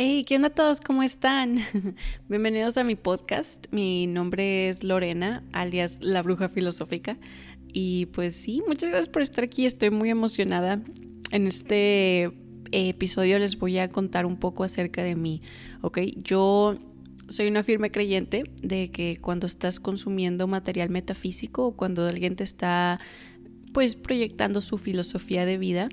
Hey, ¿qué onda a todos? ¿Cómo están? Bienvenidos a mi podcast. Mi nombre es Lorena, alias La Bruja Filosófica. Y pues sí, muchas gracias por estar aquí. Estoy muy emocionada. En este episodio les voy a contar un poco acerca de mí, ¿ok? Yo soy una firme creyente de que cuando estás consumiendo material metafísico o cuando alguien te está pues proyectando su filosofía de vida,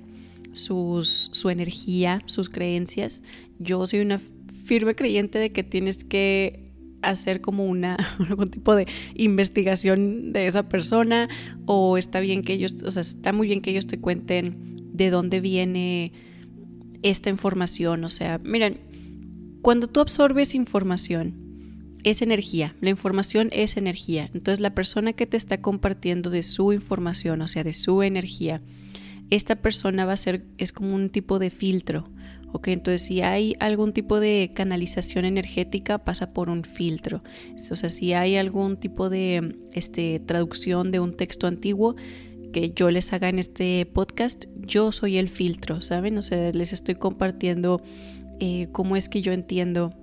sus, su energía, sus creencias. Yo soy una firme creyente de que tienes que hacer como una algún tipo de investigación de esa persona o está bien que ellos, o sea, está muy bien que ellos te cuenten de dónde viene esta información, o sea, miren, cuando tú absorbes información es energía, la información es energía. Entonces la persona que te está compartiendo de su información, o sea, de su energía, esta persona va a ser, es como un tipo de filtro. ¿Ok? Entonces, si hay algún tipo de canalización energética, pasa por un filtro. O sea, si hay algún tipo de este, traducción de un texto antiguo que yo les haga en este podcast, yo soy el filtro, ¿saben? O sea, les estoy compartiendo eh, cómo es que yo entiendo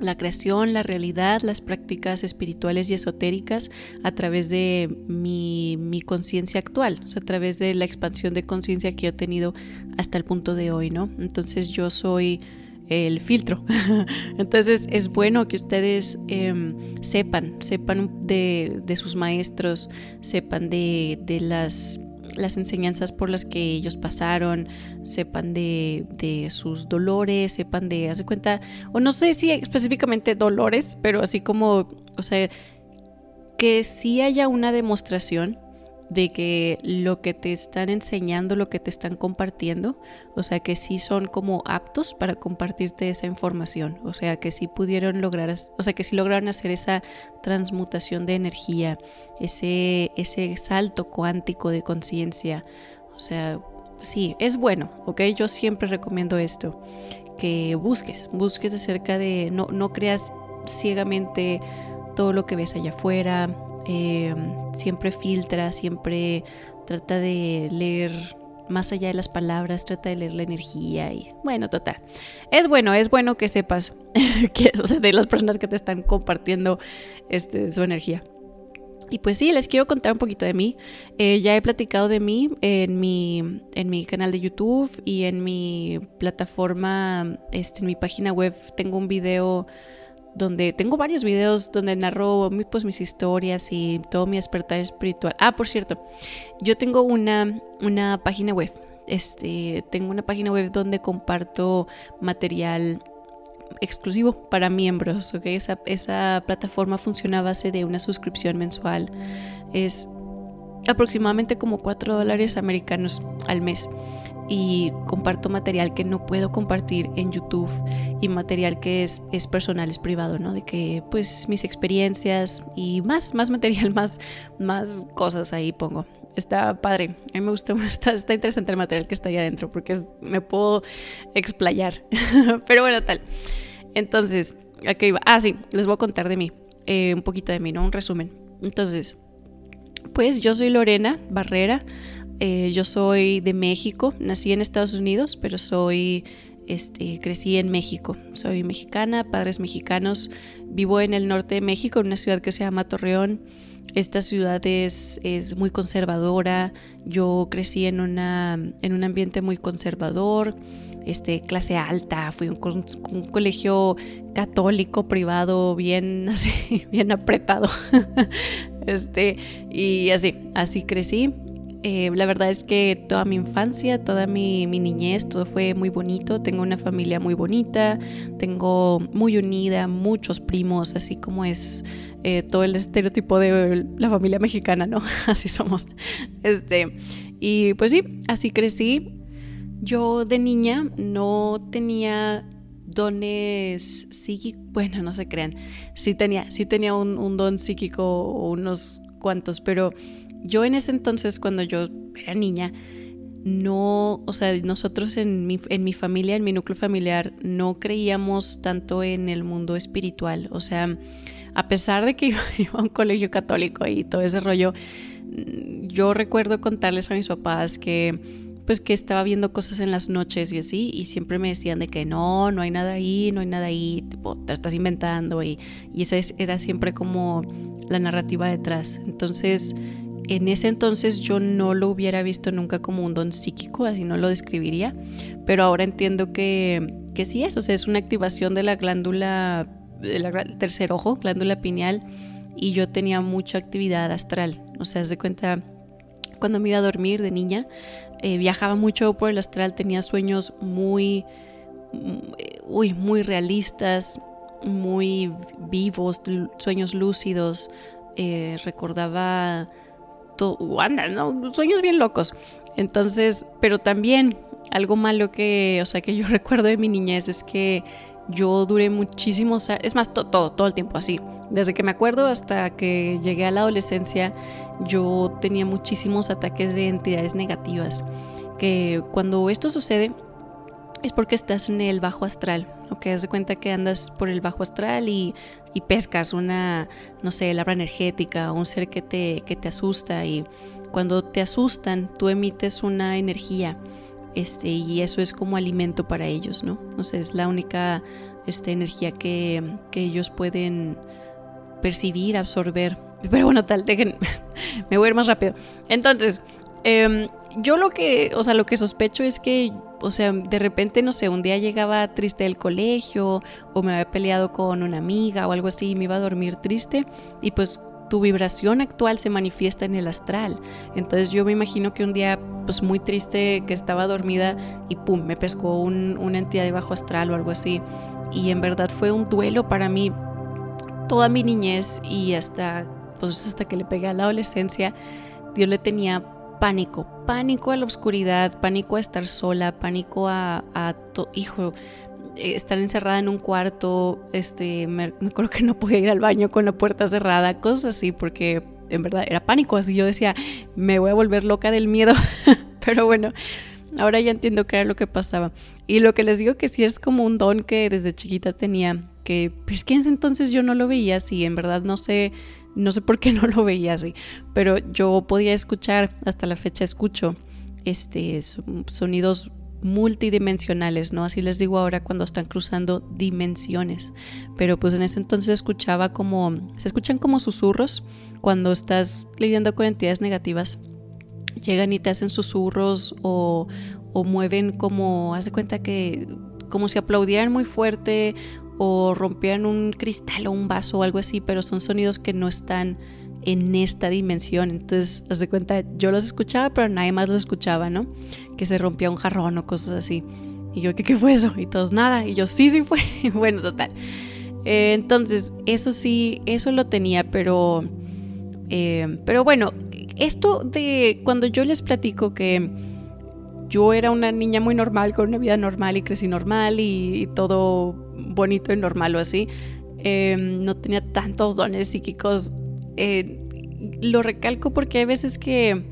la creación, la realidad, las prácticas espirituales y esotéricas a través de mi, conciencia actual, a través de la expansión de conciencia que he tenido hasta el punto de hoy, ¿no? Entonces yo soy el filtro. Entonces es bueno que ustedes em, sepan, sepan de, de, sus maestros, sepan de, de las las enseñanzas por las que ellos pasaron, sepan de, de sus dolores, sepan de, hace cuenta, o no sé si específicamente dolores, pero así como, o sea, que sí haya una demostración de que lo que te están enseñando, lo que te están compartiendo, o sea, que sí son como aptos para compartirte esa información, o sea, que sí pudieron lograr, o sea, que sí lograron hacer esa transmutación de energía, ese, ese salto cuántico de conciencia, o sea, sí, es bueno, ¿ok? Yo siempre recomiendo esto, que busques, busques acerca de, no, no creas ciegamente todo lo que ves allá afuera, eh, siempre filtra, siempre trata de leer más allá de las palabras, trata de leer la energía y bueno, total. Es bueno, es bueno que sepas que, de las personas que te están compartiendo este, su energía. Y pues sí, les quiero contar un poquito de mí. Eh, ya he platicado de mí en mi, en mi canal de YouTube y en mi plataforma, este, en mi página web tengo un video donde tengo varios videos donde narro pues, mis historias y todo mi despertar espiritual. Ah, por cierto, yo tengo una, una página web. Este, tengo una página web donde comparto material exclusivo para miembros. ¿okay? Esa, esa plataforma funciona a base de una suscripción mensual. Es aproximadamente como 4 dólares americanos al mes y comparto material que no puedo compartir en YouTube y material que es, es personal, es privado, ¿no? De que pues mis experiencias y más, más material, más, más cosas ahí pongo. Está padre, a mí me gusta, está, está interesante el material que está ahí adentro porque me puedo explayar. Pero bueno, tal. Entonces, aquí va. Ah, sí, les voy a contar de mí, eh, un poquito de mí, ¿no? Un resumen. Entonces, pues yo soy Lorena Barrera, eh, yo soy de México, nací en Estados Unidos, pero soy, este, crecí en México. Soy mexicana, padres mexicanos. Vivo en el norte de México, en una ciudad que se llama Torreón. Esta ciudad es, muy conservadora. Yo crecí en, una, un ambiente muy conservador, este, clase alta. Fui a un, un, colegio católico privado bien, así, bien apretado. este, y así, así crecí. Eh, la verdad es que toda mi infancia, toda mi, niñez, todo fue muy bonito. Tengo una familia muy bonita, tengo muy unida, muchos primos, así como es eh, todo el estereotipo de la familia mexicana, ¿no? así somos. Este, y pues sí, así crecí. Yo de niña no tenía dones psíquicos, bueno, no se crean, sí tenía, sí tenía un, un don psíquico, unos cuantos, pero yo en ese entonces, cuando yo era niña, no, o sea, nosotros en mi, en mi familia, en mi núcleo familiar, no creíamos tanto en el mundo espiritual. O sea, a pesar de que iba a un colegio católico y todo ese rollo, yo recuerdo contarles a mis papás que pues que estaba viendo cosas en las noches y así, y siempre me decían de que no, no hay nada ahí, no hay nada ahí, tipo, te estás inventando, y, y esa era siempre como la narrativa detrás. Entonces, en ese entonces yo no lo hubiera visto nunca como un don psíquico, así no lo describiría, pero ahora entiendo que, que sí es, o sea, es una activación de la glándula, del tercer ojo, glándula pineal, y yo tenía mucha actividad astral, o sea, de cuenta, cuando me iba a dormir de niña, eh, viajaba mucho por el astral, tenía sueños muy, uy, muy realistas, muy vivos, sueños lúcidos, eh, recordaba anda, ¿no? Sueños bien locos. Entonces, pero también algo malo que, o sea, que yo recuerdo de mi niñez es que yo duré muchísimos es más, todo, todo el tiempo así. Desde que me acuerdo hasta que llegué a la adolescencia, yo tenía muchísimos ataques de entidades negativas. Que cuando esto sucede, es porque estás en el bajo astral, ¿ok? Haz de cuenta que andas por el bajo astral y, pescas una, no sé, labra energética o un ser que te, que te asusta y cuando te asustan tú emites una energía este, y eso es como alimento para ellos, ¿no? O sea, es la única este, energía que, que ellos pueden percibir, absorber. Pero bueno, tal, dejen, me voy a ir más rápido. Entonces, eh, yo lo que, o sea, lo que sospecho es que, o sea, de repente, no sé, un día llegaba triste del colegio o me había peleado con una amiga o algo así y me iba a dormir triste y pues tu vibración actual se manifiesta en el astral. Entonces yo me imagino que un día, pues muy triste, que estaba dormida y pum, me pescó una entidad de bajo astral o algo así. Y en verdad fue un duelo para mí toda mi niñez y hasta, pues hasta que le pegué a la adolescencia, Dios le tenía pánico, pánico a la oscuridad, pánico a estar sola, pánico a, a hijo, eh, estar encerrada en un cuarto, este, me, acuerdo que no podía ir al baño con la puerta cerrada, cosas así, porque en verdad era pánico, así yo decía, me voy a volver loca del miedo, pero bueno, ahora ya entiendo qué era lo que pasaba. Y lo que les digo que sí es como un don que desde chiquita tenía, que, es que entonces yo no lo veía así, en verdad no sé no sé por qué no lo veía así, pero yo podía escuchar, hasta la fecha escucho, este, sonidos multidimensionales, ¿no? Así les digo ahora cuando están cruzando dimensiones. Pero pues en ese entonces escuchaba como, se escuchan como susurros cuando estás lidiando con entidades negativas. Llegan y te hacen susurros o, o mueven como, haz de cuenta que como si aplaudieran muy fuerte o rompían un cristal o un vaso o algo así, pero son sonidos que no están en esta dimensión. Entonces, haz de cuenta, yo los escuchaba, pero nadie más los escuchaba, ¿no? Que se rompía un jarrón o cosas así. Y yo, ¿qué, qué fue eso? Y todos, nada. Y yo, sí, sí fue. bueno, total. Eh, entonces, eso sí, eso lo tenía, pero... Eh, pero bueno, esto de cuando yo les platico que yo era una niña muy normal, con una vida normal y crecí normal y todo bonito y normal o así. Em, no tenía tantos dones psíquicos. Eh, lo recalco porque hay veces que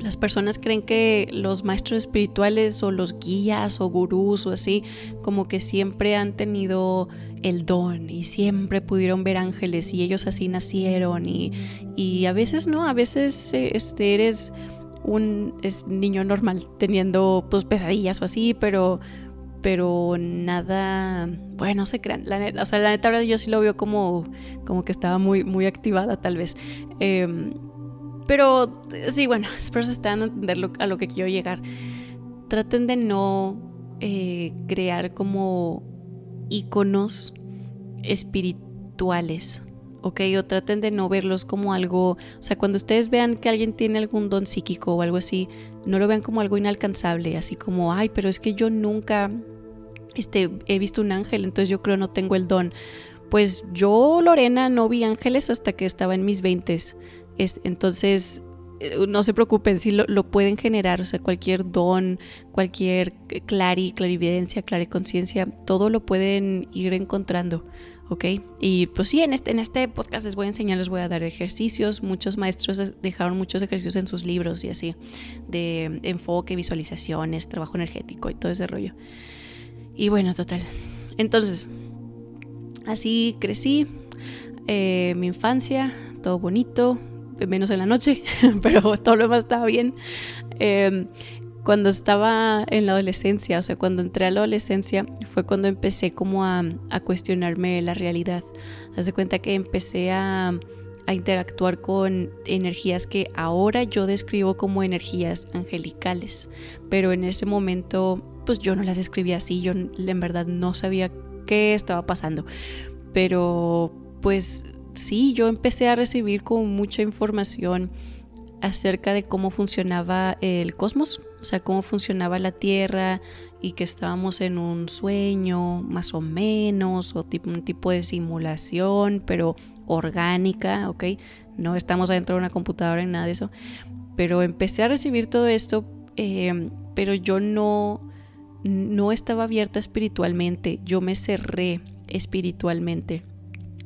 las personas creen que los maestros espirituales o los guías o gurús o así, como que siempre han tenido el don y siempre pudieron ver ángeles y ellos así nacieron y, y a veces no, a veces eh, este, eres un niño normal teniendo pues pesadillas o así, pero pero nada, bueno, no se crean, la neta, o sea, la neta ahora yo sí lo veo como, como que estaba muy, muy activada tal vez. Em, pero sí, bueno, espero se estén a entender a lo que quiero llegar. Traten de no eh, crear como iconos espirituales, ¿ok? O traten de no verlos como algo, o sea, cuando ustedes vean que alguien tiene algún don psíquico o algo así, no lo vean como algo inalcanzable, así como, ay, pero es que yo nunca este, he visto un ángel, entonces yo creo no tengo el don. Pues yo, Lorena, no vi ángeles hasta que estaba en mis veintes. Entonces, eh, no se preocupen, lo, lo, pueden generar, o sea, cualquier don, cualquier clari, clarividencia, clariconciencia, todo lo pueden ir encontrando. ¿Ok? Y pues sí, en este, en este podcast les voy a enseñar, les voy a dar ejercicios. Muchos maestros dejaron muchos ejercicios en sus libros y así, de enfoque, visualizaciones, trabajo energético y todo ese rollo. Y bueno, total. Entonces, así crecí, eh, mi infancia, todo bonito, menos en la noche, pero todo lo demás estaba bien. Em, cuando estaba en la adolescencia, o sea, cuando entré a la adolescencia, fue cuando empecé como a, cuestionarme la realidad. Haz de cuenta que empecé a, a interactuar con energías que ahora yo describo como energías angelicales, pero en ese momento pues yo no las describía así, yo en verdad no sabía qué estaba pasando, pero pues sí, yo empecé a recibir como mucha información acerca de cómo funcionaba el cosmos, o sea, cómo funcionaba la Tierra y que estábamos en un sueño más o menos, o tipo, un tipo de simulación, pero orgánica, ¿ok? No estamos adentro de una computadora ni nada de eso. Pero empecé a recibir todo esto, eh, pero yo no, no estaba abierta espiritualmente, yo me cerré espiritualmente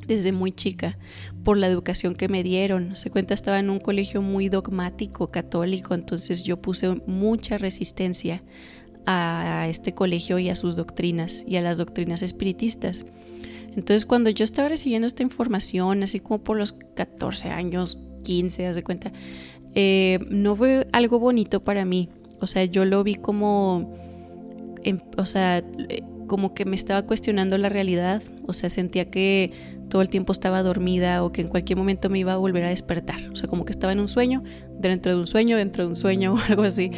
desde muy chica por la educación que me dieron. Se cuenta estaba en un colegio muy dogmático, católico, entonces yo puse mucha resistencia a este colegio y a sus doctrinas y a las doctrinas espiritistas. Entonces cuando yo estaba recibiendo esta información, así como por los 14 años, 15, haz de cuenta, eh, no fue algo bonito para mí. O sea, yo lo vi como, em, o sea, eh, como que me estaba cuestionando la realidad. O sea, sentía que todo el tiempo estaba dormida o que en cualquier momento me iba a volver a despertar. O sea, como que estaba en un sueño, dentro de un sueño, dentro de un sueño o algo así.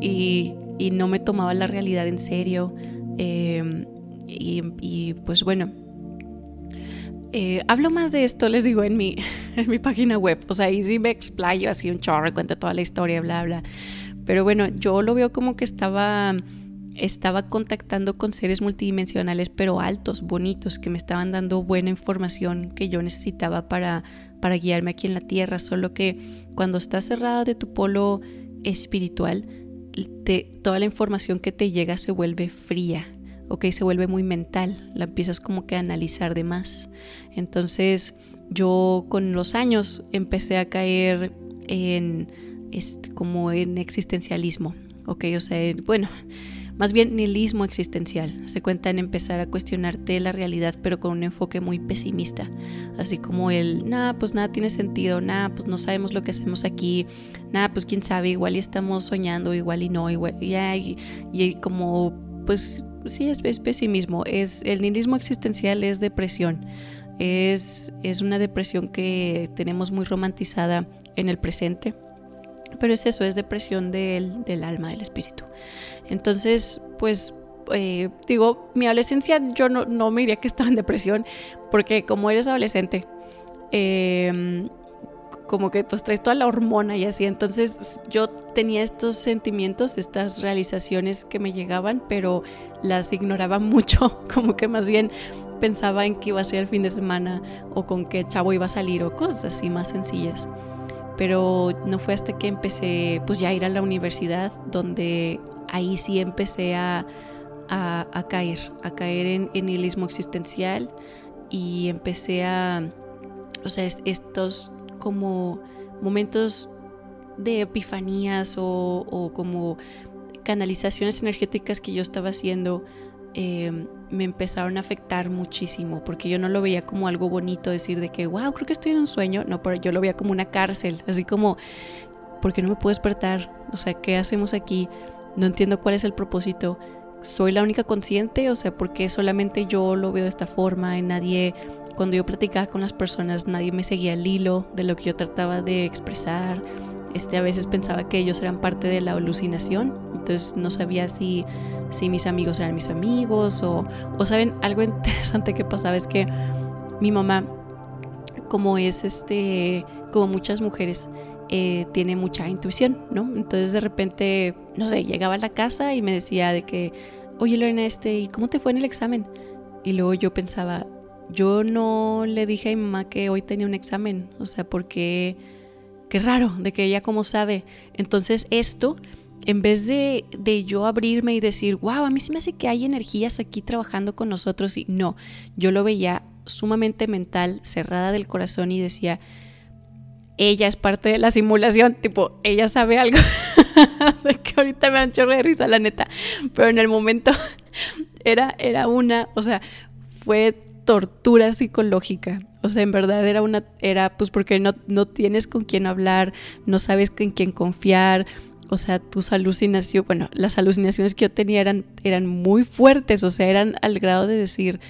Y, no me tomaba la realidad en serio. Em, y, pues bueno, eh, hablo más de esto, les digo, en mi, en mi página web. O sea, ahí sí me explayo así un chorro, cuento toda la historia, bla, bla. Pero bueno, yo lo veo como que estaba estaba contactando con seres multidimensionales pero altos, bonitos, que me estaban dando buena información que yo necesitaba para, para guiarme aquí en la Tierra, solo que cuando estás cerrado de tu polo espiritual, toda la información que te llega se vuelve fría, ¿ok? Se vuelve muy mental, la empiezas como que a analizar de más. Entonces yo con los años empecé a caer en, este, como en existencialismo, ¿ok? O sea, bueno más bien nihilismo existencial. Se cuenta en empezar a cuestionarte la realidad, pero con un enfoque muy pesimista. Así como el, nada, pues nada tiene sentido, nada, pues no sabemos lo que hacemos aquí, nada, pues quién sabe, igual y estamos soñando, igual y no, igual, y, como, pues sí, es, pesimismo. Es, el nihilismo existencial es depresión. Es, es una depresión que tenemos muy romantizada en el presente pero es eso, es depresión del alma, del espíritu. Entonces, pues eh, digo, mi adolescencia yo no, me diría que estaba en depresión, porque como eres adolescente, em, como que pues traes toda la hormona y así, entonces yo tenía estos sentimientos, estas realizaciones que me llegaban, pero las ignoraba mucho, como que más bien pensaba en qué iba a ser el fin de semana o con qué chavo iba a salir o cosas así más sencillas pero no fue hasta que empecé pues ya a ir a la universidad donde ahí sí empecé a, a, caer, a caer en, en nihilismo existencial y empecé a, o sea, estos como momentos de epifanías o, o como canalizaciones energéticas que yo estaba haciendo Em, me empezaron a afectar muchísimo, porque yo no lo veía como algo bonito decir de que, wow, creo que estoy en un sueño, no, pero yo lo veía como una cárcel, así como, ¿por qué no me puedo despertar? O sea, ¿qué hacemos aquí? No entiendo cuál es el propósito. ¿Soy la única consciente? O sea, ¿por qué solamente yo lo veo de esta forma y nadie, cuando yo platicaba con las personas, nadie me seguía el hilo de lo que yo trataba de expresar? Este, a veces pensaba que ellos eran parte de la alucinación, entonces no sabía si si mis amigos eran mis amigos o, o saben, algo interesante que pasaba es que mi mamá, como es este, como muchas mujeres, eh, tiene mucha intuición, ¿no? Entonces de repente, no sé, llegaba a la casa y me decía de que, oye Lorena, este, ¿y cómo te fue en el examen? Y luego yo pensaba, yo no le dije a mi mamá que hoy tenía un examen, o sea, porque, qué raro, de que ella como sabe. Entonces esto en vez de, yo abrirme y decir, wow, a mí sí me hace que hay energías aquí trabajando con nosotros, y no, yo lo veía sumamente mental, cerrada del corazón y decía, ella es parte de la simulación, tipo, ella sabe algo, que ahorita me han hecho de risa, la neta, pero en el momento era, era una, o sea, fue tortura psicológica. O sea, en verdad era una, era pues porque no, no tienes con quién hablar, no sabes con quién confiar, o sea, tus alucinaciones, bueno, las alucinaciones que yo tenía eran, eran muy fuertes, o sea, eran al grado de decir,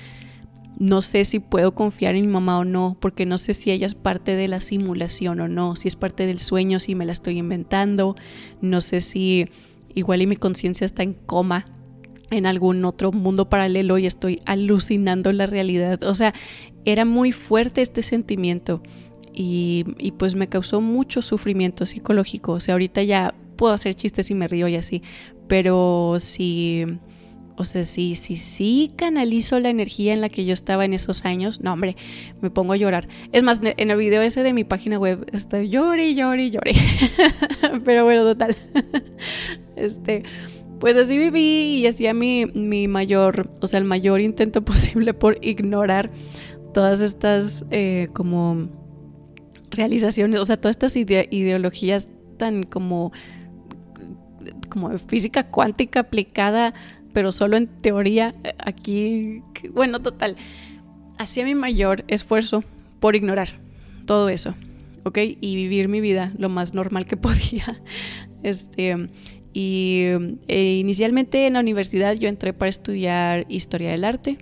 no sé si puedo confiar en mi mamá o no, porque no sé si ella es parte de la simulación o no, si es parte del sueño, si me la estoy inventando, no sé si igual y mi conciencia está en coma en algún otro mundo paralelo y estoy alucinando la realidad. O sea, era muy fuerte este sentimiento y, y, pues me causó mucho sufrimiento psicológico. O sea, ahorita ya puedo hacer chistes y me río y así, pero si o sea, si sí, sí canalizo la energía en la que yo estaba en esos años, no, hombre, me pongo a llorar. Es más, en el video ese de mi página web, estoy llore, llore, llore. Pero bueno, total. Este, pues así viví y hacía mi, mi mayor, o sea, el mayor intento posible por ignorar todas estas eh, como realizaciones, o sea, todas estas ideologías tan como como física cuántica aplicada pero solo en teoría, eh, aquí, bueno, total, hacía mi mayor esfuerzo por ignorar todo eso, ¿ok? Y vivir mi vida lo más normal que podía. Este, y eh, inicialmente en la universidad yo entré para estudiar historia del arte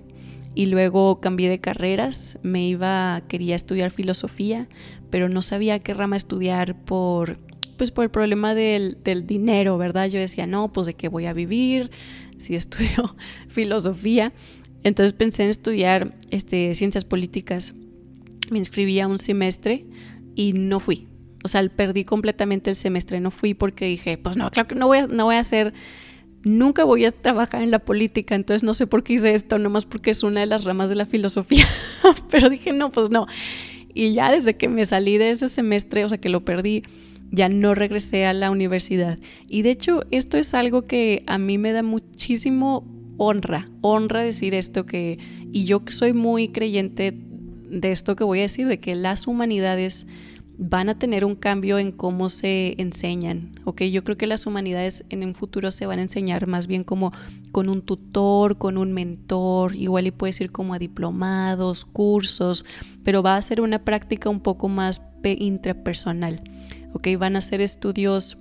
y luego cambié de carreras, me iba, quería estudiar filosofía, pero no sabía qué rama estudiar por, pues por el problema del, del dinero, ¿verdad? Yo decía, no, pues de qué voy a vivir, si estudio filosofía. Entonces pensé en estudiar este, ciencias políticas. Me inscribí a un semestre y no fui. O sea, perdí completamente el semestre. No fui porque dije, pues no, claro que no voy a, no voy a hacer, nunca voy a trabajar en la política. Entonces no sé por qué hice esto, nomás porque es una de las ramas de la filosofía. Pero dije, no, pues no. Y ya desde que me salí de ese semestre, o sea, que lo perdí, ya no regresé a la universidad. Y de hecho, esto es algo que a mí me da muchísimo honra, honra decir esto que, y yo soy muy creyente de esto que voy a decir, de que las humanidades van a tener un cambio en cómo se enseñan, ¿ok? Yo creo que las humanidades en un futuro se van a enseñar más bien como con un tutor, con un mentor, igual y puedes ir como a diplomados, cursos, pero va a ser una práctica un poco más intrapersonal. ¿Ok? Van a hacer estudios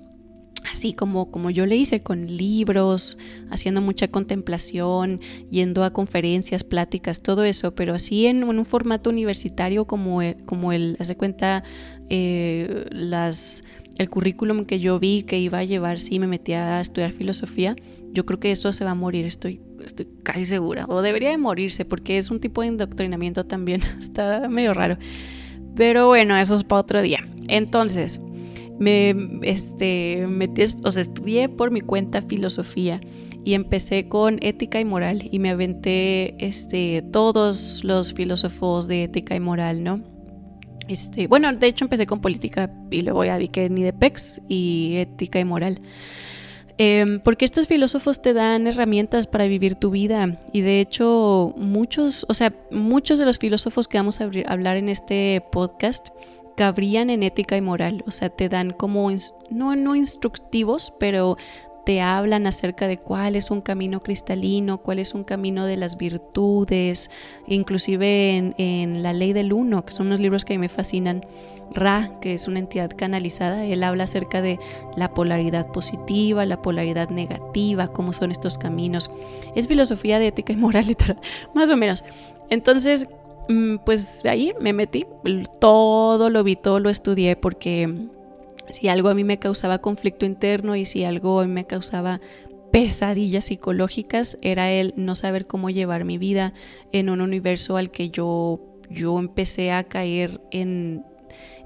así como, como yo le hice, con libros, haciendo mucha contemplación, yendo a conferencias, pláticas, todo eso, pero así en, un formato universitario como el, como el hace cuenta, eh, las, el currículum que yo vi que iba a llevar si me metía a estudiar filosofía, yo creo que eso se va a morir, estoy, estoy casi segura, o debería de morirse, porque es un tipo de indoctrinamiento también, está medio raro. Pero bueno, eso es para otro día. Entonces, me este, metí, o sea, estudié por mi cuenta filosofía y empecé con ética y moral y me aventé este, todos los filósofos de ética y moral, ¿no? Este, bueno, de hecho empecé con política y luego ya vi que ni de PEX y ética y moral. Em, porque estos filósofos te dan herramientas para vivir tu vida y de hecho muchos, o sea, muchos de los filósofos que vamos a hablar en este podcast cabrían en ética y moral, o sea, te dan como, no, no instructivos, pero te hablan acerca de cuál es un camino cristalino, cuál es un camino de las virtudes, inclusive en, La Ley del Uno, que son unos libros que a mí me fascinan. Ra, que es una entidad canalizada, él habla acerca de la polaridad positiva, la polaridad negativa, cómo son estos caminos. Es filosofía de ética y moral, literal, más o menos. Entonces, pues ahí me metí, todo lo vi, todo lo estudié porque si algo a mí me causaba conflicto interno y si algo a mí me causaba pesadillas psicológicas era el no saber cómo llevar mi vida en un universo al que yo, yo empecé a caer en,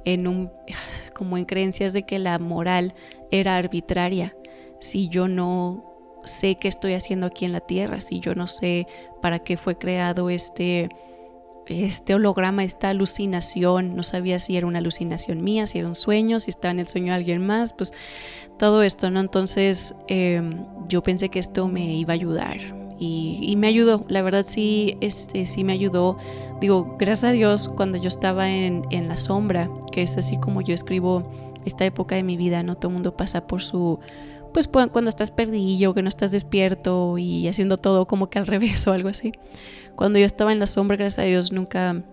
en un, como en creencias de que la moral era arbitraria. Si yo no sé qué estoy haciendo aquí en la tierra, si yo no sé para qué fue creado este este holograma, esta alucinación, no sabía si era una alucinación mía, si era un sueño, si estaba en el sueño de alguien más, pues todo esto, ¿no? Entonces em, yo pensé que esto me iba a ayudar y, me ayudó, la verdad sí, este, sí me ayudó. Digo, gracias a Dios, cuando yo estaba en, en la sombra, que es así como yo escribo esta época de mi vida, ¿no? Todo el mundo pasa por su pues cuando estás perdido, que no estás despierto y haciendo todo como que al revés o algo así. Cuando yo estaba en la sombra, gracias a Dios, nunca,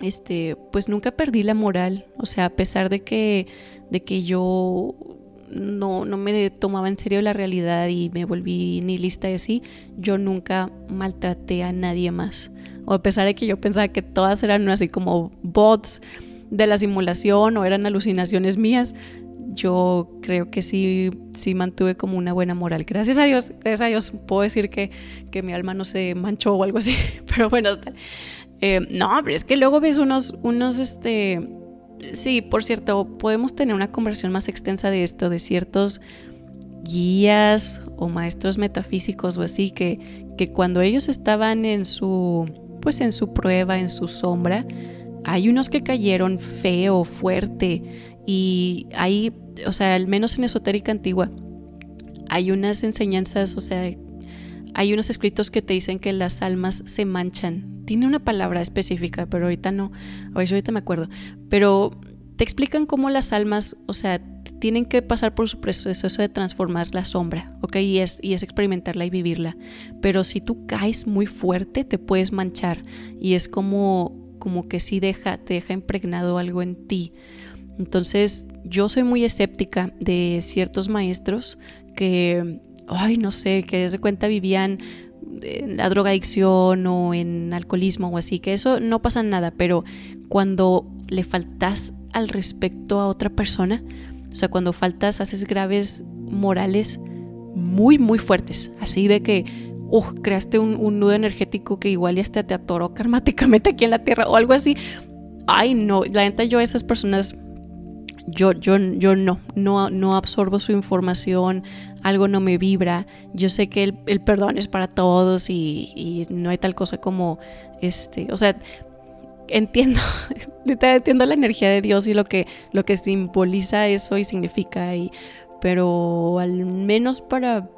este, pues nunca perdí la moral. O sea, a pesar de que, de que yo no, no me tomaba en serio la realidad y me volví ni lista y así, yo nunca maltraté a nadie más. O a pesar de que yo pensaba que todas eran así como bots de la simulación o eran alucinaciones mías, yo creo que sí, sí mantuve como una buena moral. Gracias a Dios, gracias a Dios puedo decir que, que mi alma no se manchó o algo así. Pero bueno, eh, no, pero es que luego ves unos, unos, este, sí, por cierto, podemos tener una conversación más extensa de esto, de ciertos guías o maestros metafísicos o así, que, que cuando ellos estaban en su, pues en su prueba, en su sombra, hay unos que cayeron feo, fuerte, y hay, o sea, al menos en esotérica antigua, hay unas enseñanzas, o sea, hay unos escritos que te dicen que las almas se manchan. Tiene una palabra específica, pero ahorita no, a ver si ahorita me acuerdo. Pero te explican cómo las almas, o sea, tienen que pasar por su proceso de transformar la sombra, ¿ok? Y es, y es experimentarla y vivirla. Pero si tú caes muy fuerte, te puedes manchar. Y es como, como que si deja, te deja impregnado algo en ti. Entonces, yo soy muy escéptica de ciertos maestros que, ay, no sé, que de cuenta vivían en la drogadicción o en alcoholismo o así, que eso no pasa nada, pero cuando le faltas al respecto a otra persona, o sea, cuando faltas, haces graves morales muy, muy fuertes, así de que, uh, creaste un, nudo energético que igual ya te atoró karmáticamente aquí en la tierra o algo así. Ay, no, la neta yo a esas personas yo, yo, yo no, no, no absorbo su información, algo no me vibra. Yo sé que el, perdón es para todos y, no hay tal cosa como, este, o sea, entiendo, entiendo la energía de Dios y lo que, lo que simboliza eso y significa, y, pero al menos para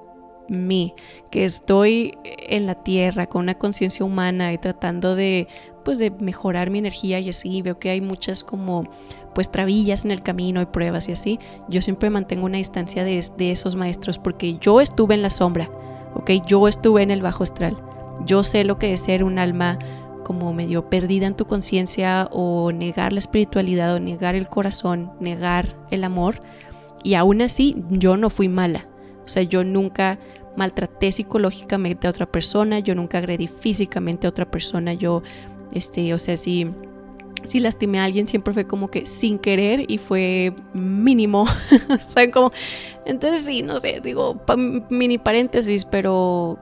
mí, que estoy en la tierra con una conciencia humana y tratando de, pues, de mejorar mi energía y así, veo que hay muchas como pues trabillas en el camino y pruebas y así, yo siempre mantengo una distancia de, esos maestros porque yo estuve en la sombra, ¿ok? Yo estuve en el bajo astral. Yo sé lo que es ser un alma como medio perdida en tu conciencia o negar la espiritualidad o negar el corazón, negar el amor. Y aún así yo no fui mala. O sea, yo nunca maltraté psicológicamente a otra persona, yo nunca agredí físicamente a otra persona, yo, este, o sea, sí si lastimé a alguien siempre fue como que sin querer y fue mínimo, ¿saben cómo? Entonces sí, no sé, digo, mini paréntesis, pero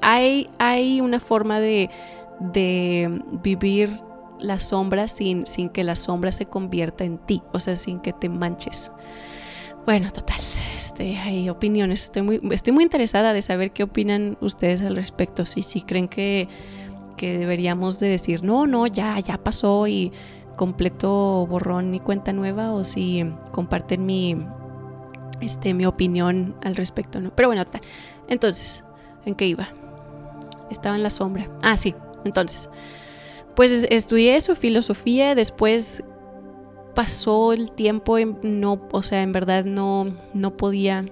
hay, hay una forma de, de vivir la sombra sin, sin que la sombra se convierta en ti, o sea, sin que te manches. Bueno, total, este, hay opiniones, estoy muy, estoy muy interesada de saber qué opinan ustedes al respecto, si, si creen que que deberíamos de decir, no, no, ya, ya pasó y completo borrón y cuenta nueva o si comparten mi, este, mi opinión al respecto, ¿no? Pero bueno, tal. Entonces, ¿en qué iba? Estaba en la sombra. Ah, sí, entonces. Pues estudié eso, filosofía, después pasó el tiempo, no, o sea, en verdad no, no podía,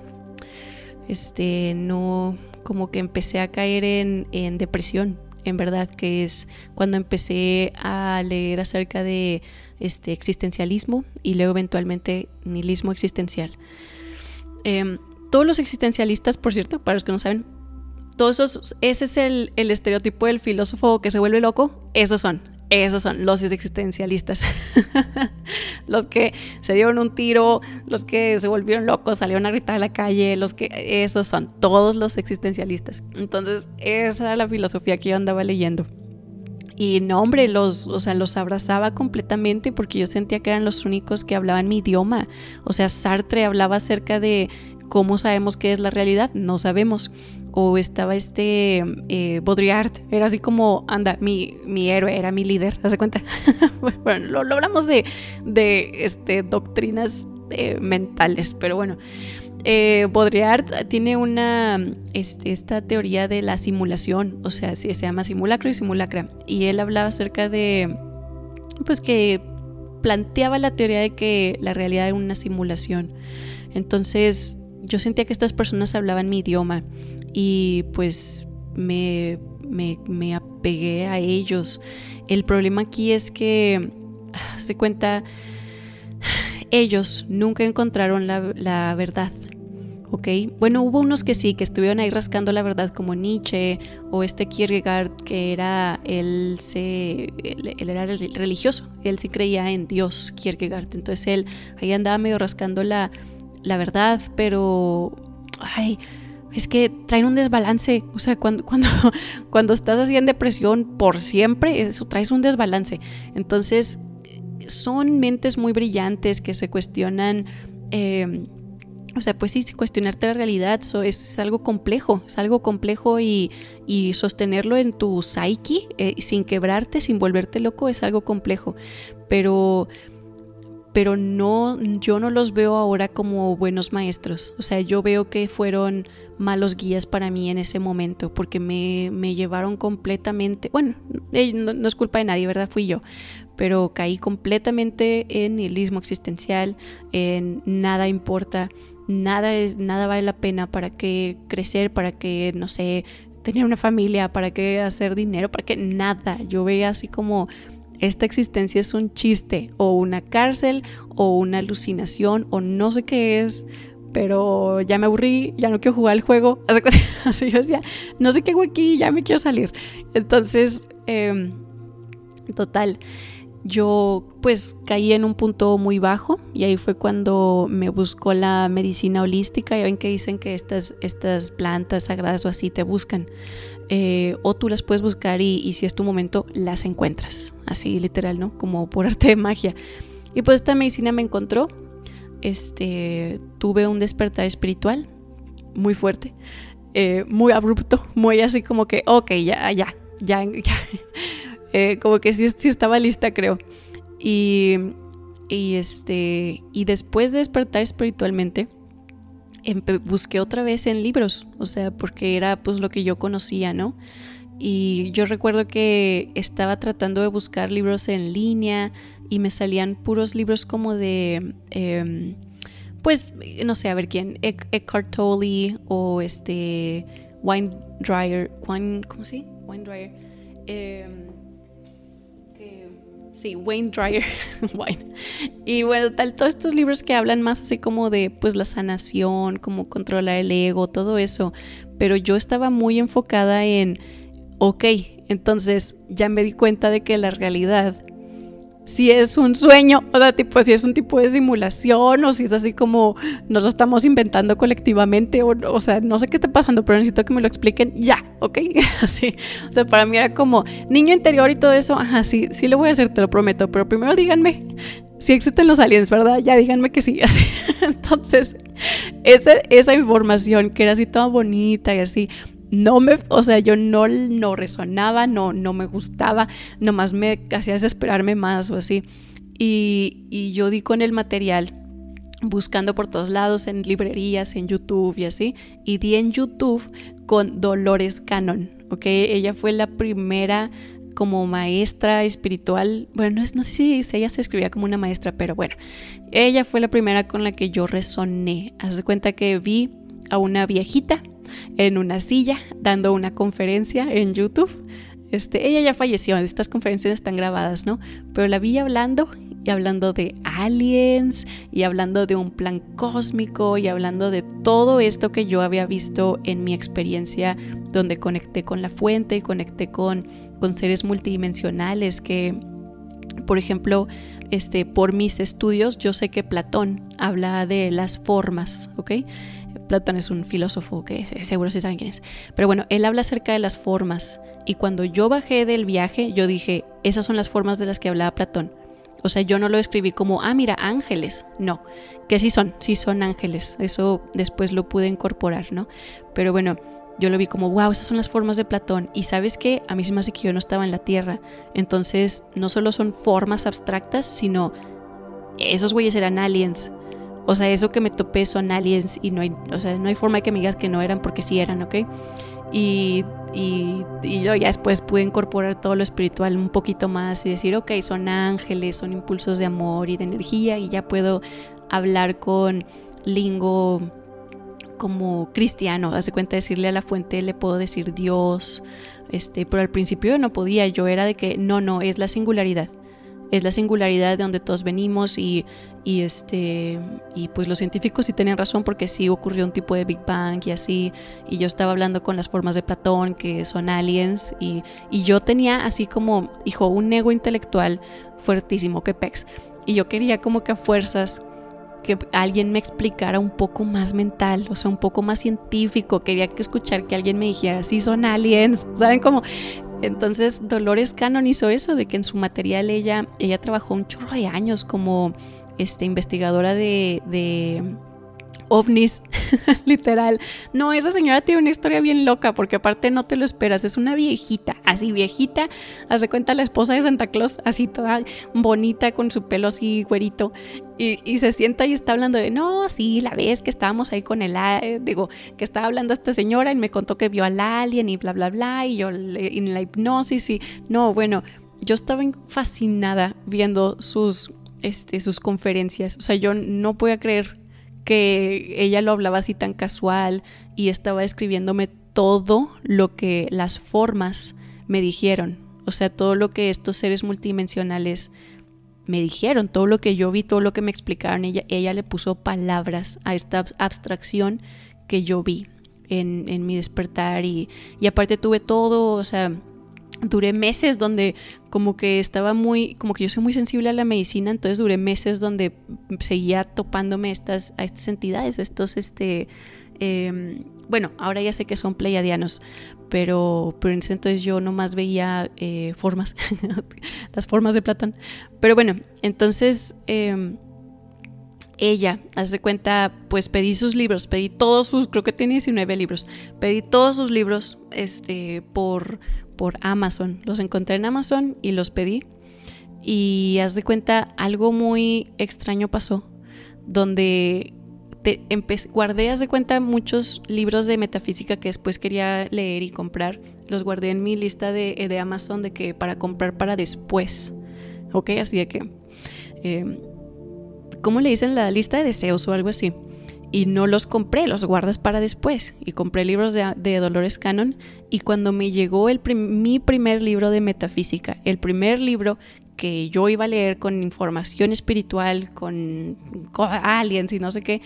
este, no, como que empecé a caer en, depresión en verdad, que es cuando empecé a leer acerca de este existencialismo y luego eventualmente nihilismo existencial. Em, todos los existencialistas, por cierto, para los que no saben, todos esos, ese es el, el estereotipo del filósofo que se vuelve loco, esos son, esos son los existencialistas. los que se dieron un tiro, los que se volvieron locos, salieron a gritar a la calle, los que esos son todos los existencialistas. Entonces, esa era la filosofía que yo andaba leyendo. Y no, hombre, los, o sea, los abrazaba completamente porque yo sentía que eran los únicos que hablaban mi idioma. O sea, Sartre hablaba acerca de cómo sabemos qué es la realidad, no sabemos o estaba este eh, Baudrillard, era así como, anda, mi, mi héroe, era mi líder, ¿hace cuenta? bueno, lo, hablamos de, de este, doctrinas eh, mentales, pero bueno. Eh, Baudrillard tiene una este, esta teoría de la simulación, o sea, se llama simulacro y simulacra, y él hablaba acerca de, pues que planteaba la teoría de que la realidad era una simulación. Entonces, yo sentía que estas personas hablaban mi idioma y pues me, me, apegué a ellos. El problema aquí es que, se cuenta, ellos nunca encontraron la, la verdad. ¿ok? Bueno, hubo unos que sí, que estuvieron ahí rascando la verdad, como Nietzsche o este Kierkegaard, que era, él, se, él, era religioso, él sí creía en Dios, Kierkegaard, entonces él ahí andaba medio rascando la, la verdad, pero, ay, es que traen un desbalance, o sea, cuando, cuando, cuando estás así en depresión por siempre, eso traes un desbalance, entonces son mentes muy brillantes que se cuestionan. Eh, o sea, pues sí, cuestionarte la realidad es algo complejo, es algo complejo y, sostenerlo en tu psyche eh, sin quebrarte, sin volverte loco, es algo complejo. Pero, pero no, yo no los veo ahora como buenos maestros. O sea, yo veo que fueron malos guías para mí en ese momento porque me, llevaron completamente, bueno, no, no es culpa de nadie, ¿verdad? Fui yo, pero caí completamente en nihilismo existencial, en nada importa, nada es nada vale la pena para qué crecer, para que no sé, tener una familia, para qué hacer dinero, para qué nada. Yo veía así como esta existencia es un chiste o una cárcel o una alucinación o no sé qué es, pero ya me aburrí, ya no quiero jugar el juego. Así yo decía, no sé qué hago aquí, ya me quiero salir. Entonces, eh, total yo pues caí en un punto muy bajo y ahí fue cuando me buscó la medicina holística. Ya ven que dicen que estas, estas plantas sagradas o así te buscan. Eh, o tú las puedes buscar y, si es tu momento las encuentras. Así literal, ¿no? Como por arte de magia. Y pues esta medicina me encontró. Este, tuve un despertar espiritual muy fuerte, eh, muy abrupto, muy así como que, ok, ya, ya, ya, eh, como que sí, estaba lista, creo. Y, y, este, y después de despertar espiritualmente, busqué otra vez en libros, o sea, porque era pues lo que yo conocía, ¿no? Y yo recuerdo que estaba tratando de buscar libros en línea y me salían puros libros como de, em, pues, no sé, a ver quién, Eckhart Tolle o este, Wine Dryer, Wine, ¿cómo se? Wine Dryer. Em, Sí, Wayne Dryer. Wayne. Y bueno, tal, todos estos libros que hablan más así como de pues la sanación, cómo controlar el ego, todo eso. Pero yo estaba muy enfocada en, ok, entonces ya me di cuenta de que la realidad si es un sueño, o sea, tipo, si es un tipo de simulación o si es así como nos lo estamos inventando colectivamente, o, sea, no sé qué está pasando, pero necesito que me lo expliquen ya, ¿ok? Así, o sea, para mí era como niño interior y todo eso, ajá, sí, sí lo voy a hacer, te lo prometo, pero primero díganme si existen los aliens, ¿verdad? Ya díganme que sí. Entonces, esa, esa información que era así toda bonita y así, no me, o sea, yo no, no resonaba, no, no me gustaba, nomás me hacía desesperarme más o así. Y, y yo di con el material buscando por todos lados, en librerías, en YouTube y así, y di en YouTube con Dolores Cannon, ¿ok? Ella fue la primera como maestra espiritual, bueno, no, no sé si ella se escribía como una maestra, pero bueno, ella fue la primera con la que yo resoné. Haz de cuenta que vi a una viejita en una silla dando una conferencia en YouTube. Este, ella ya falleció, estas conferencias están grabadas, ¿no? Pero la vi hablando y hablando de aliens y hablando de un plan cósmico y hablando de todo esto que yo había visto en mi experiencia donde conecté con la fuente y conecté con, con seres multidimensionales que, por ejemplo, este, por mis estudios, yo sé que Platón habla de las formas, ¿ok? Platón es un filósofo que seguro sí saben quién es. Pero bueno, él habla acerca de las formas. Y cuando yo bajé del viaje, yo dije, esas son las formas de las que hablaba Platón. O sea, yo no lo escribí como, ah, mira, ángeles. No, que sí son, sí son ángeles. Eso después lo pude incorporar, ¿no? Pero bueno, yo lo vi como, wow, esas son las formas de Platón. Y sabes qué, a mí se me hace que yo no estaba en la Tierra. Entonces, no solo son formas abstractas, sino esos güeyes eran aliens. O sea, eso que me topé son aliens y no hay, o sea, no hay forma de que me digas que no eran porque sí eran, ¿ok? Y, y, yo ya después pude incorporar todo lo espiritual un poquito más y decir, ok, son ángeles, son impulsos de amor y de energía y ya puedo hablar con lingo como cristiano, hace cuenta decirle a la fuente, le puedo decir Dios, este, pero al principio no podía, yo era de que no, no, es la singularidad es la singularidad de donde todos venimos y, y, este, y pues los científicos sí tenían razón porque sí ocurrió un tipo de Big Bang y así, y yo estaba hablando con las formas de Platón que son aliens y, y yo tenía así como, hijo, un ego intelectual fuertísimo que pex. Y yo quería como que a fuerzas que alguien me explicara un poco más mental, o sea, un poco más científico. Quería que escuchar que alguien me dijera, sí son aliens, ¿saben? cómo entonces Dolores Cannon hizo eso, de que en su material ella, ella trabajó un chorro de años como este, investigadora de, de ovnis, literal. No, esa señora tiene una historia bien loca, porque aparte no te lo esperas, es una viejita, así viejita, hace cuenta la esposa de Santa Claus, así toda bonita, con su pelo así güerito, y, se sienta y está hablando de, no, sí, la vez que estábamos ahí con el, digo, que estaba hablando esta señora y me contó que vio al alien y bla, bla, bla, y yo en la hipnosis y, no, bueno, yo estaba fascinada viendo sus, este, sus conferencias, o sea, yo no podía creer que ella lo hablaba así tan casual y estaba escribiéndome todo lo que las formas me dijeron, o sea, todo lo que estos seres multidimensionales me dijeron, todo lo que yo vi, todo lo que me explicaron, ella, ella le puso palabras a esta abstracción que yo vi en, en mi despertar y, y aparte tuve todo, o sea, duré meses donde como que estaba muy, como que yo soy muy sensible a la medicina, entonces duré meses donde seguía topándome estas, a estas entidades, estos, este, em, bueno, ahora ya sé que son pleiadianos, pero, pero en ese entonces yo nomás veía eh, formas, las formas de Platón. Pero bueno, entonces em, ella, hace cuenta, pues pedí sus libros, pedí todos sus, creo que tiene 19 libros, pedí todos sus libros este, por, por Amazon. Los encontré en Amazon y los pedí. Y haz de cuenta, algo muy extraño pasó, donde te guardé, haz de cuenta, muchos libros de metafísica que después quería leer y comprar. Los guardé en mi lista de, de Amazon de que para comprar para después. Ok, así de que... Eh, ¿Cómo le dicen la lista de deseos o algo así? Y no los compré, los guardas para después. Y compré libros de, Dolores Cannon y cuando me llegó el mi primer libro de metafísica, el primer libro que yo iba a leer con información espiritual, con, con aliens y no sé qué,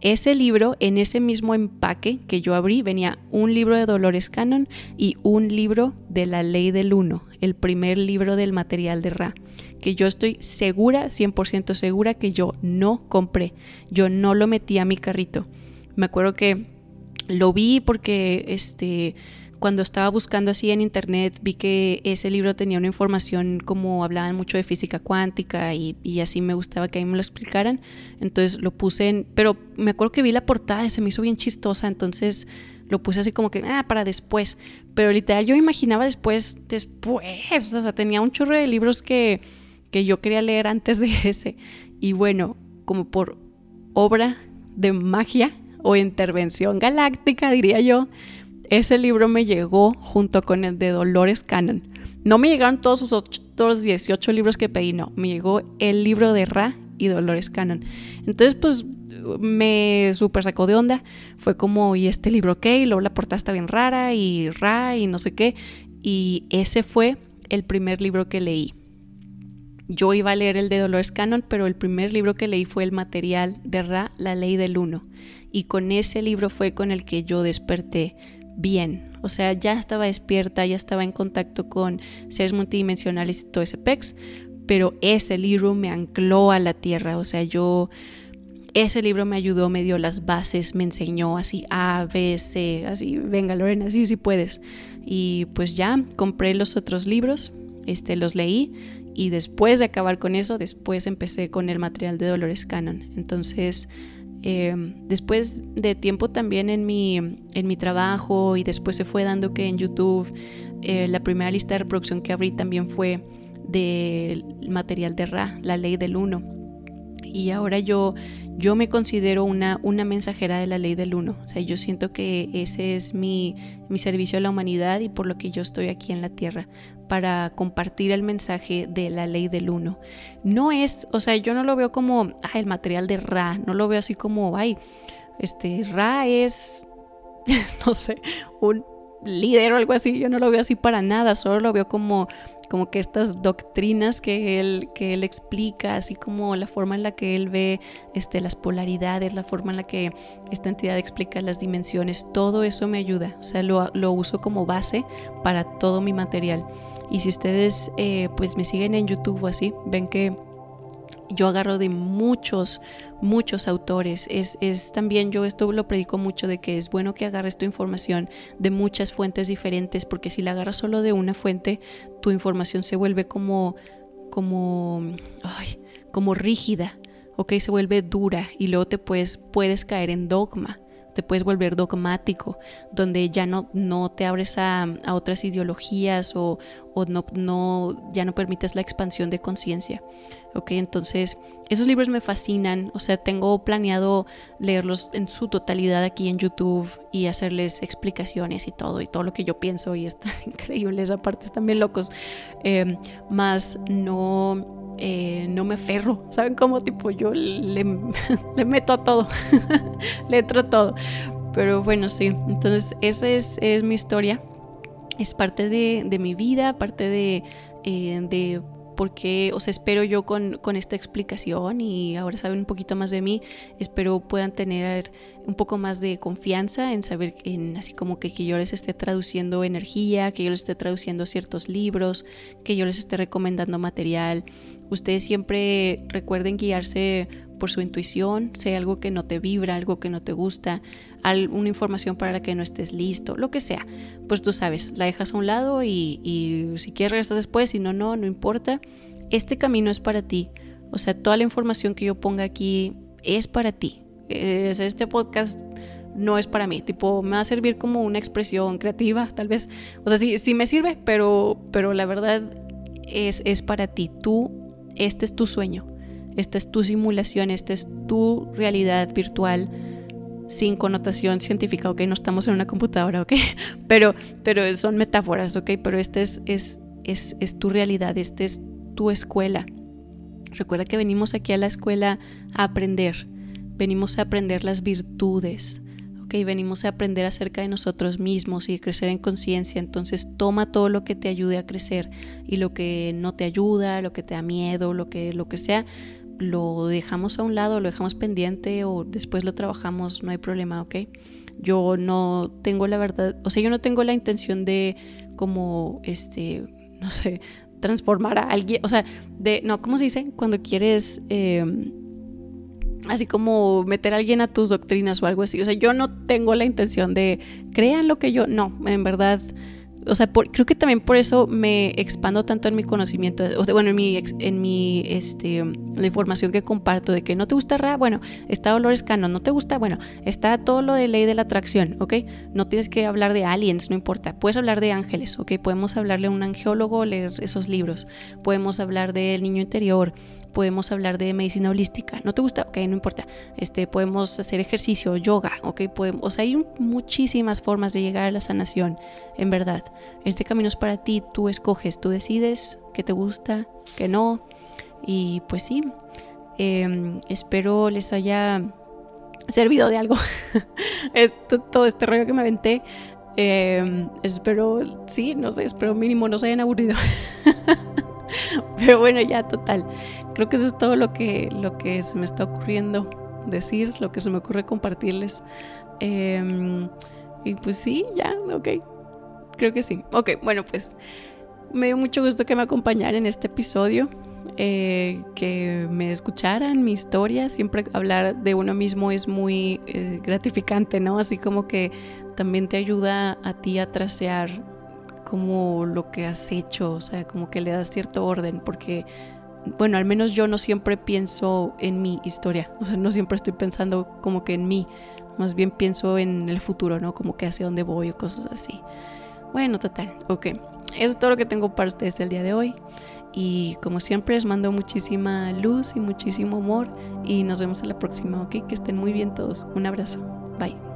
ese libro, en ese mismo empaque que yo abrí, venía un libro de Dolores Cannon y un libro de la ley del uno, el primer libro del material de Ra que yo estoy segura, 100% segura que yo no compré, yo no lo metí a mi carrito. Me acuerdo que lo vi porque este cuando estaba buscando así en internet vi que ese libro tenía una información como hablaban mucho de física cuántica y, así me gustaba que a mí me lo explicaran. Entonces lo puse en... Pero me acuerdo que vi la portada y se me hizo bien chistosa, entonces lo puse así como que, ah, para después. Pero literal yo imaginaba después, después, o sea, tenía un chorro de libros que que yo quería leer antes de ese. Y bueno, como por obra de magia o intervención galáctica, diría yo, ese libro me llegó junto con el de Dolores Cannon. No me llegaron todos sus otros 18 libros que pedí, no, me llegó el libro de Ra y Dolores Cannon. Entonces, pues me super sacó de onda. Fue como, ¿y este libro qué? Y luego la portada está bien rara y Ra y no sé qué. Y ese fue el primer libro que leí. Yo iba a leer el de Dolores Cannon, pero el primer libro que leí fue el material de Ra, La Ley del Uno. Y con ese libro fue con el que yo desperté bien. O sea, ya estaba despierta, ya estaba en contacto con seres multidimensionales y todo ese pex, pero ese libro me ancló a la tierra. O sea, yo ese libro me ayudó, me dio las bases, me enseñó así A, B, C, así, venga Lorena, así si puedes. Y pues ya compré los otros libros, este, los leí y después de acabar con eso, después empecé con el material de Dolores Cannon. Entonces, eh, después de tiempo también en mi, en mi trabajo y después se fue dando que en YouTube eh, la primera lista de reproducción que abrí también fue del material de Ra, la ley del uno. Y ahora yo, yo me considero una, una mensajera de la ley del uno. O sea, yo siento que ese es mi, mi servicio a la humanidad y por lo que yo estoy aquí en la tierra para compartir el mensaje de la ley del uno. No es, o sea, yo no lo veo como ah, el material de Ra, no lo veo así como, ay, este, Ra es, no sé, un líder o algo así, yo no lo veo así para nada, solo lo veo como, como que estas doctrinas que él, que él explica, así como la forma en la que él ve este, las polaridades, la forma en la que esta entidad explica las dimensiones, todo eso me ayuda, o sea, lo, lo uso como base para todo mi material. Y si ustedes eh, pues me siguen en YouTube o así, ven que yo agarro de muchos, muchos autores. Es, es, también, yo esto lo predico mucho de que es bueno que agarres tu información de muchas fuentes diferentes, porque si la agarras solo de una fuente, tu información se vuelve como, como, ay, como rígida, ¿ok? Se vuelve dura y luego te puedes, puedes caer en dogma te puedes volver dogmático, donde ya no, no te abres a, otras ideologías o, no, no, ya no permites la expansión de conciencia. Ok, entonces esos libros me fascinan, o sea, tengo planeado leerlos en su totalidad aquí en YouTube y hacerles explicaciones y todo, y todo lo que yo pienso, y están increíbles, aparte están bien locos, eh, más no eh, no me aferro, ¿saben cómo? Tipo, yo le, meto a todo, le entro a todo. Pero bueno, sí, entonces esa es, mi historia, es parte de, mi vida, parte de, eh, de porque, o sea, espero yo con, esta explicación y ahora saben un poquito más de mí, espero puedan tener un poco más de confianza en saber, en, así como que, que yo les esté traduciendo energía, que yo les esté traduciendo ciertos libros, que yo les esté recomendando material. Ustedes siempre recuerden guiarse por su intuición, hay algo que no te vibra, algo que no te gusta, alguna información para la que no estés listo, lo que sea, pues tú sabes, la dejas a un lado y, si quieres regresas después, si no, no, no importa. Este camino es para ti. O sea, toda la información que yo ponga aquí es para ti. este podcast no es para mí, tipo, me va a servir como una expresión creativa, tal vez. O sea, sí, sí me sirve, pero, pero la verdad es, es para ti. Tú, este es tu sueño esta es tu simulación, esta es tu realidad virtual sin connotación científica, ok, no estamos en una computadora, ok, pero, pero son metáforas, ok, pero esta es, es, es, es tu realidad, esta es tu escuela. Recuerda que venimos aquí a la escuela a aprender, venimos a aprender las virtudes, ok, venimos a aprender acerca de nosotros mismos y a crecer en conciencia, entonces toma todo lo que te ayude a crecer y lo que no te ayuda, lo que te da miedo, lo que, lo que sea, lo dejamos a un lado, lo dejamos pendiente o después lo trabajamos, no hay problema, ¿ok? Yo no tengo la verdad, o sea, yo no tengo la intención de como, este, no sé, transformar a alguien, o sea, de, no, ¿cómo se dice? Cuando quieres, em, así como meter a alguien a tus doctrinas o algo así, o sea, yo no tengo la intención de, crean lo que yo, no, en verdad o sea, creo que también por eso me expando tanto en mi conocimiento, bueno, en mi, en mi, este, la información que comparto de que no te gusta Ra, bueno, está Dolores Cano, no te gusta, bueno, está todo lo de ley de la atracción, ¿ok? No tienes que hablar de aliens, no importa, puedes hablar de ángeles, ¿ok? Podemos hablarle a un angeólogo, leer esos libros, podemos hablar del niño interior, podemos hablar de medicina holística. ¿No te gusta? Ok, no importa. Este, podemos hacer ejercicio, yoga, ok, podemos, o sea, hay muchísimas formas de llegar a la sanación, en verdad. Este camino es para ti, tú escoges, tú decides qué te gusta, qué no. Y pues sí, em, espero les haya servido de algo todo este rollo que me aventé. Em, espero, sí, no sé, espero mínimo no se hayan aburrido. Pero bueno, ya total. Creo que eso es todo lo que, lo que se me está ocurriendo decir, lo que se me ocurre compartirles. Em, y pues sí, ya, ok. Creo que sí. Ok, bueno, pues me dio mucho gusto que me acompañaran en este episodio. Eh, que me escucharan mi historia. Siempre hablar de uno mismo es muy eh, gratificante, ¿no? Así como que también te ayuda a ti a trasear como lo que has hecho, o sea, como que le das cierto orden, porque, bueno, al menos yo no siempre pienso en mi historia, o sea, no siempre estoy pensando como que en mí, más bien pienso en el futuro, ¿no? Como que hacia dónde voy o cosas así. Bueno, total, ok. Eso es todo lo que tengo para ustedes el día de hoy. Y como siempre les mando muchísima luz y muchísimo amor y nos vemos en la próxima, ¿ok? Que estén muy bien todos. Un abrazo. Bye.